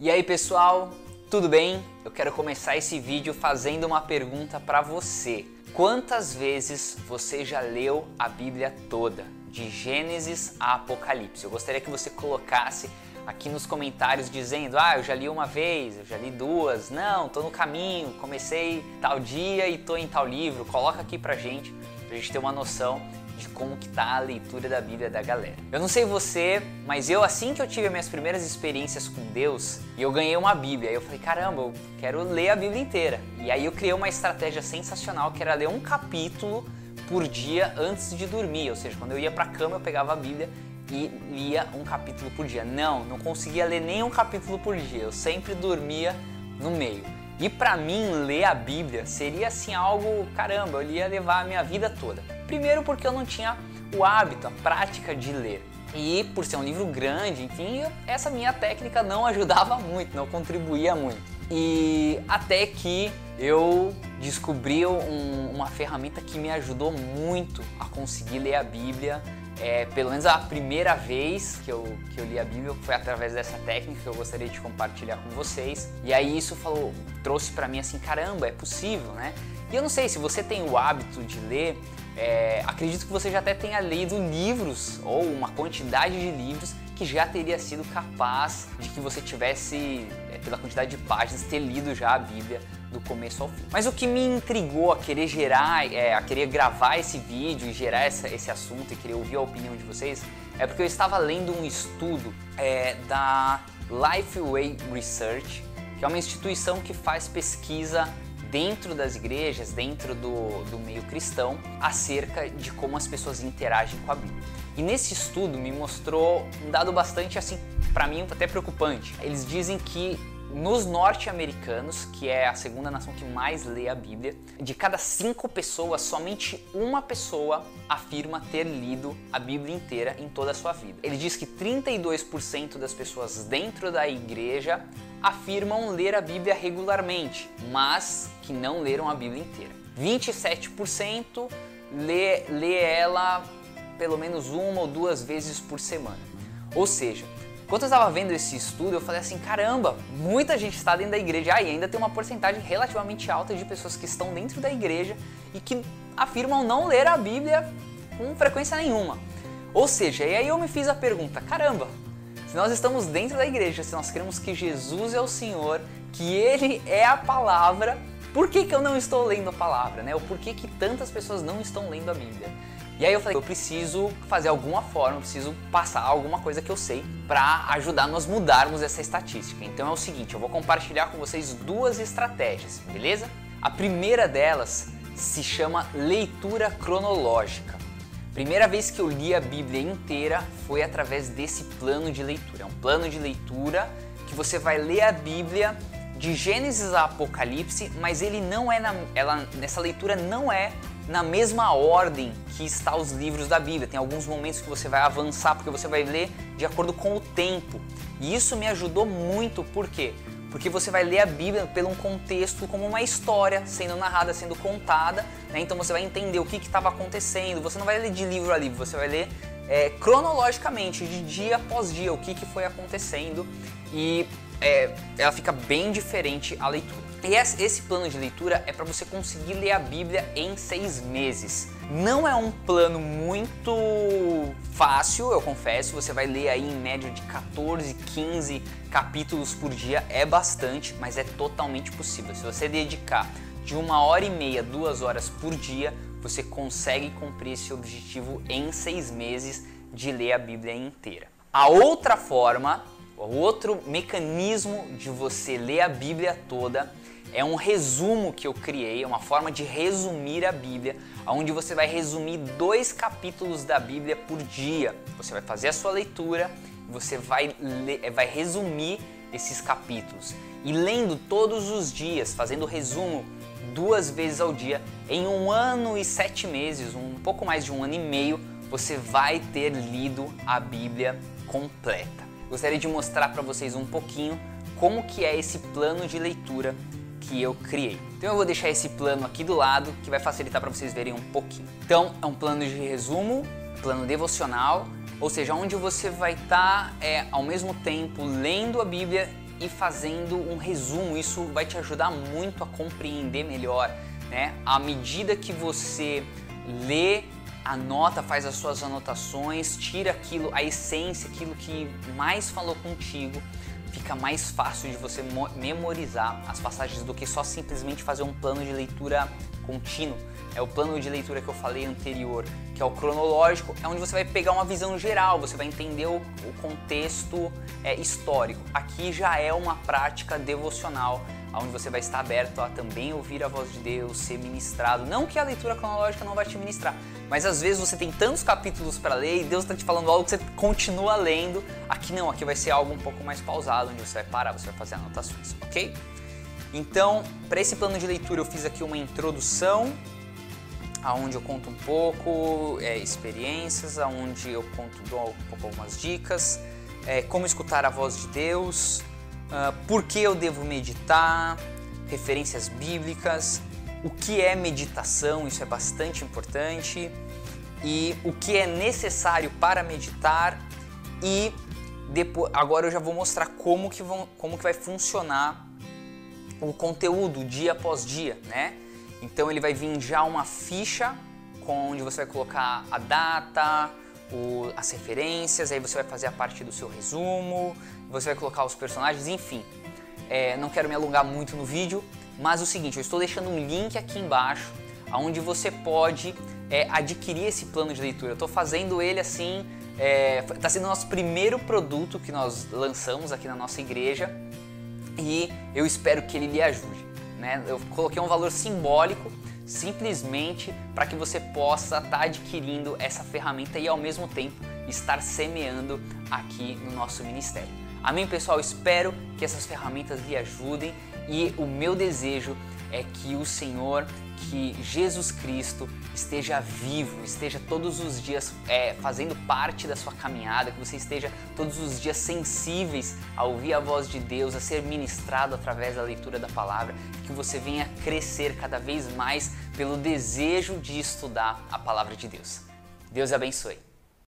E aí pessoal, tudo bem? Eu quero começar esse vídeo fazendo uma pergunta para você. Quantas vezes você já leu a Bíblia toda, de Gênesis a Apocalipse? Eu gostaria que você colocasse aqui nos comentários dizendo: "Ah, eu já li uma vez, eu já li duas, não, tô no caminho, comecei tal dia e tô em tal livro". Coloca aqui pra gente, pra gente ter uma noção de como que tá a leitura da Bíblia da galera. Eu não sei você, mas eu assim que eu tive minhas primeiras experiências com Deus, e eu ganhei uma Bíblia, eu falei, caramba, eu quero ler a Bíblia inteira. E aí eu criei uma estratégia sensacional que era ler um capítulo por dia antes de dormir, ou seja, quando eu ia para cama eu pegava a Bíblia e lia um capítulo por dia. Não, não conseguia ler nem um capítulo por dia. Eu sempre dormia no meio. E para mim ler a Bíblia seria assim algo, caramba, eu ia levar a minha vida toda. Primeiro porque eu não tinha o hábito, a prática de ler. E por ser um livro grande, enfim, essa minha técnica não ajudava muito, não contribuía muito. E até que eu descobri um, uma ferramenta que me ajudou muito a conseguir ler a Bíblia é, pelo menos a primeira vez que eu, que eu li a Bíblia foi através dessa técnica que eu gostaria de compartilhar com vocês. E aí isso falou, trouxe para mim assim, caramba, é possível, né? E eu não sei se você tem o hábito de ler, é, acredito que você já até tenha lido livros ou uma quantidade de livros que já teria sido capaz de que você tivesse, é, pela quantidade de páginas, ter lido já a Bíblia do começo ao fim. Mas o que me intrigou a querer gerar, é, a querer gravar esse vídeo e gerar essa, esse assunto e querer ouvir a opinião de vocês, é porque eu estava lendo um estudo é, da Lifeway Research, que é uma instituição que faz pesquisa dentro das igrejas, dentro do, do meio cristão, acerca de como as pessoas interagem com a Bíblia. E nesse estudo me mostrou um dado bastante assim, para mim até preocupante. Eles dizem que nos norte-americanos, que é a segunda nação que mais lê a Bíblia, de cada cinco pessoas, somente uma pessoa afirma ter lido a Bíblia inteira em toda a sua vida. Ele diz que 32% das pessoas dentro da igreja afirmam ler a Bíblia regularmente, mas que não leram a Bíblia inteira. 27% lê, lê ela pelo menos uma ou duas vezes por semana. Ou seja, quando eu estava vendo esse estudo, eu falei assim: caramba, muita gente está dentro da igreja ah, e ainda tem uma porcentagem relativamente alta de pessoas que estão dentro da igreja e que afirmam não ler a Bíblia com frequência nenhuma. Ou seja, e aí eu me fiz a pergunta: caramba, se nós estamos dentro da igreja, se nós cremos que Jesus é o Senhor, que Ele é a palavra, por que, que eu não estou lendo a palavra? Né? Ou por que, que tantas pessoas não estão lendo a Bíblia? E aí eu falei, eu preciso fazer alguma forma, eu preciso passar alguma coisa que eu sei para ajudar nós mudarmos essa estatística. Então é o seguinte, eu vou compartilhar com vocês duas estratégias, beleza? A primeira delas se chama leitura cronológica. Primeira vez que eu li a Bíblia inteira foi através desse plano de leitura. É um plano de leitura que você vai ler a Bíblia de Gênesis a Apocalipse, mas ele não é na, ela, nessa leitura não é na mesma ordem que está os livros da Bíblia. Tem alguns momentos que você vai avançar porque você vai ler de acordo com o tempo. E isso me ajudou muito, por quê? Porque você vai ler a Bíblia pelo um contexto como uma história sendo narrada, sendo contada, né? então você vai entender o que estava acontecendo. Você não vai ler de livro a livro, você vai ler é, cronologicamente, de dia após dia, o que, que foi acontecendo e é, ela fica bem diferente a leitura. E esse plano de leitura é para você conseguir ler a Bíblia em seis meses. Não é um plano muito fácil, eu confesso. Você vai ler aí em média de 14, 15 capítulos por dia. É bastante, mas é totalmente possível. Se você dedicar de uma hora e meia, duas horas por dia, você consegue cumprir esse objetivo em seis meses de ler a Bíblia inteira. A outra forma, outro mecanismo de você ler a Bíblia toda é um resumo que eu criei, é uma forma de resumir a Bíblia, onde você vai resumir dois capítulos da Bíblia por dia. Você vai fazer a sua leitura, você vai, ler, vai resumir esses capítulos. E lendo todos os dias, fazendo resumo duas vezes ao dia, em um ano e sete meses, um pouco mais de um ano e meio, você vai ter lido a Bíblia completa. Gostaria de mostrar para vocês um pouquinho como que é esse plano de leitura que eu criei. Então eu vou deixar esse plano aqui do lado que vai facilitar para vocês verem um pouquinho. Então é um plano de resumo, plano devocional, ou seja, onde você vai estar tá, é, ao mesmo tempo lendo a Bíblia e fazendo um resumo. Isso vai te ajudar muito a compreender melhor, né? À medida que você lê, anota, faz as suas anotações, tira aquilo, a essência, aquilo que mais falou contigo, fica mais fácil de você memorizar as passagens do que só simplesmente fazer um plano de leitura contínuo. É o plano de leitura que eu falei anterior, que é o cronológico, é onde você vai pegar uma visão geral, você vai entender o, o contexto é, histórico. Aqui já é uma prática devocional, onde você vai estar aberto a também ouvir a voz de Deus, ser ministrado. Não que a leitura cronológica não vai te ministrar, mas às vezes você tem tantos capítulos para ler e Deus está te falando algo que você continua lendo. Aqui não, aqui vai ser algo um pouco mais pausado, onde você vai parar, você vai fazer anotações, ok? Então, para esse plano de leitura eu fiz aqui uma introdução, aonde eu conto um pouco é, experiências, aonde eu conto dou um pouco algumas dicas, é, como escutar a voz de Deus, uh, por que eu devo meditar, referências bíblicas, o que é meditação, isso é bastante importante, e o que é necessário para meditar? E depois, agora eu já vou mostrar como que, vão, como que vai funcionar o conteúdo dia após dia, né? Então ele vai vir já uma ficha com onde você vai colocar a data, o, as referências, aí você vai fazer a parte do seu resumo, você vai colocar os personagens, enfim. É, não quero me alongar muito no vídeo, mas o seguinte, eu estou deixando um link aqui embaixo, onde você pode é, adquirir esse plano de leitura. Eu estou fazendo ele assim, está é, sendo o nosso primeiro produto que nós lançamos aqui na nossa igreja e eu espero que ele lhe ajude. Né? Eu coloquei um valor simbólico simplesmente para que você possa estar tá adquirindo essa ferramenta e ao mesmo tempo estar semeando aqui no nosso ministério. Amém, pessoal? Espero que essas ferramentas lhe ajudem e o meu desejo é que o Senhor, que Jesus Cristo esteja vivo, esteja todos os dias é, fazendo parte da sua caminhada, que você esteja todos os dias sensíveis a ouvir a voz de Deus, a ser ministrado através da leitura da palavra, que você venha crescer cada vez mais pelo desejo de estudar a palavra de Deus. Deus abençoe.